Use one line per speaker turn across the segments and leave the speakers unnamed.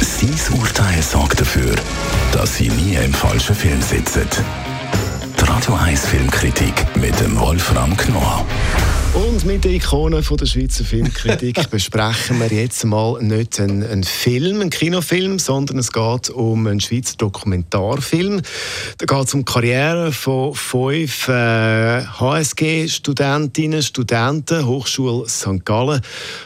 Sein Urteil sorgt dafür, dass Sie nie im falschen Film sitzen. Radio 1 Filmkritik mit dem Wolfram Knorr.
Und mit der Ikone von der Schweizer Filmkritik besprechen wir jetzt mal nicht einen, einen, Film, einen Kinofilm, sondern es geht um einen Schweizer Dokumentarfilm. Da geht es um die Karriere von fünf äh, HSG-Studentinnen, Studenten, Hochschule St. Gallen.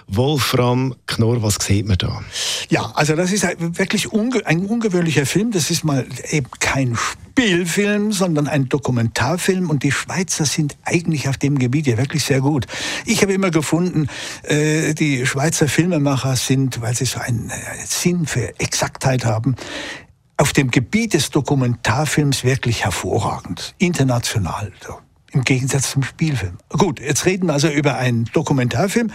Wolfram Knorr, was sieht man da?
Ja, also das ist wirklich unge ein ungewöhnlicher Film. Das ist mal eben kein Spielfilm, sondern ein Dokumentarfilm. Und die Schweizer sind eigentlich auf dem Gebiet ja wirklich sehr gut. Ich habe immer gefunden, äh, die Schweizer Filmemacher sind, weil sie so einen äh, Sinn für Exaktheit haben, auf dem Gebiet des Dokumentarfilms wirklich hervorragend, international. Im Gegensatz zum Spielfilm. Gut, jetzt reden wir also über einen Dokumentarfilm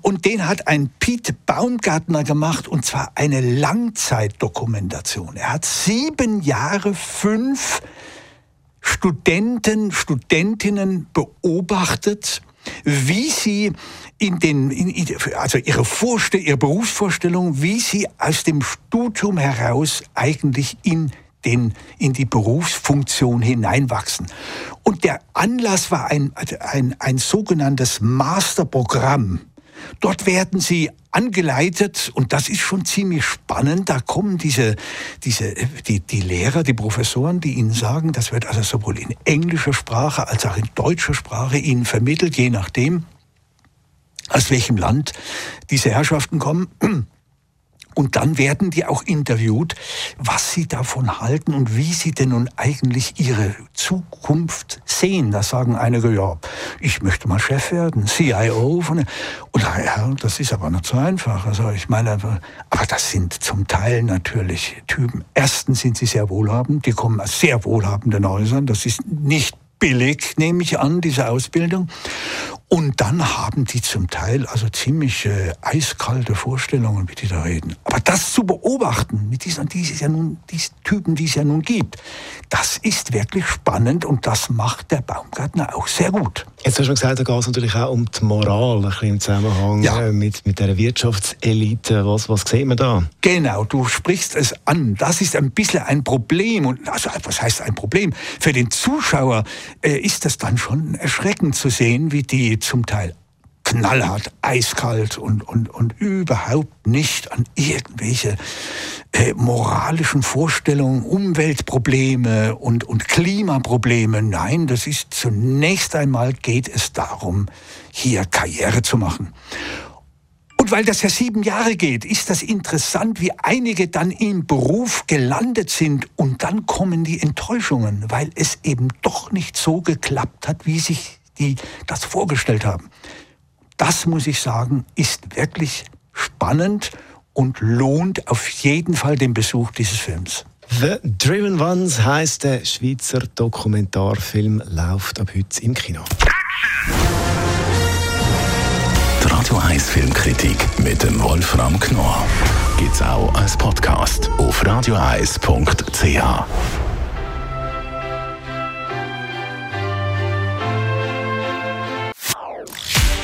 und den hat ein Pete Baumgartner gemacht und zwar eine Langzeitdokumentation. Er hat sieben Jahre fünf Studenten, Studentinnen beobachtet, wie sie in den, in, also ihre, Vorstell ihre Berufsvorstellung, wie sie aus dem Studium heraus eigentlich in den, in die Berufsfunktion hineinwachsen. Und der Anlass war ein, ein, ein sogenanntes Masterprogramm. Dort werden sie angeleitet und das ist schon ziemlich spannend. Da kommen diese, diese, die, die Lehrer, die Professoren, die ihnen sagen, das wird also sowohl in englischer Sprache als auch in deutscher Sprache ihnen vermittelt, je nachdem, aus welchem Land diese Herrschaften kommen. Und dann werden die auch interviewt, was sie davon halten und wie sie denn nun eigentlich ihre Zukunft sehen. Da sagen einige, ja, ich möchte mal Chef werden, CIO. Von, und ja, das ist aber nicht so einfach. Also ich meine, aber das sind zum Teil natürlich Typen. Erstens sind sie sehr wohlhabend, die kommen aus sehr wohlhabenden Häusern. Das ist nicht billig, nehme ich an, diese Ausbildung. Und dann haben die zum Teil also ziemlich äh, eiskalte Vorstellungen, wie die da reden. Aber das zu beobachten, mit diesen, dieses ja nun, diesen Typen, die es ja nun gibt, das ist wirklich spannend und das macht der Baumgartner auch sehr gut.
Jetzt hast du gesagt, da geht es natürlich auch um die Moral, ein bisschen im Zusammenhang ja. Äh, mit, mit der Wirtschaftselite. Was, was sehen wir da?
Genau, du sprichst es an. Das ist ein bisschen ein Problem. Und also, was heißt ein Problem? Für den Zuschauer äh, ist das dann schon erschreckend zu sehen, wie die zum Teil knallhart, eiskalt und, und, und überhaupt nicht an irgendwelche moralischen Vorstellungen, Umweltprobleme und, und Klimaprobleme. Nein, das ist zunächst einmal geht es darum, hier Karriere zu machen. Und weil das ja sieben Jahre geht, ist das interessant, wie einige dann im Beruf gelandet sind und dann kommen die Enttäuschungen, weil es eben doch nicht so geklappt hat, wie sich die das vorgestellt haben. Das muss ich sagen, ist wirklich spannend und lohnt auf jeden Fall den Besuch dieses Films.
The Driven Ones heißt der Schweizer Dokumentarfilm, läuft ab heute im Kino.
Die Radio 1 Filmkritik mit dem Wolfram Knorr gibt's auch als Podcast auf radioeis.ch.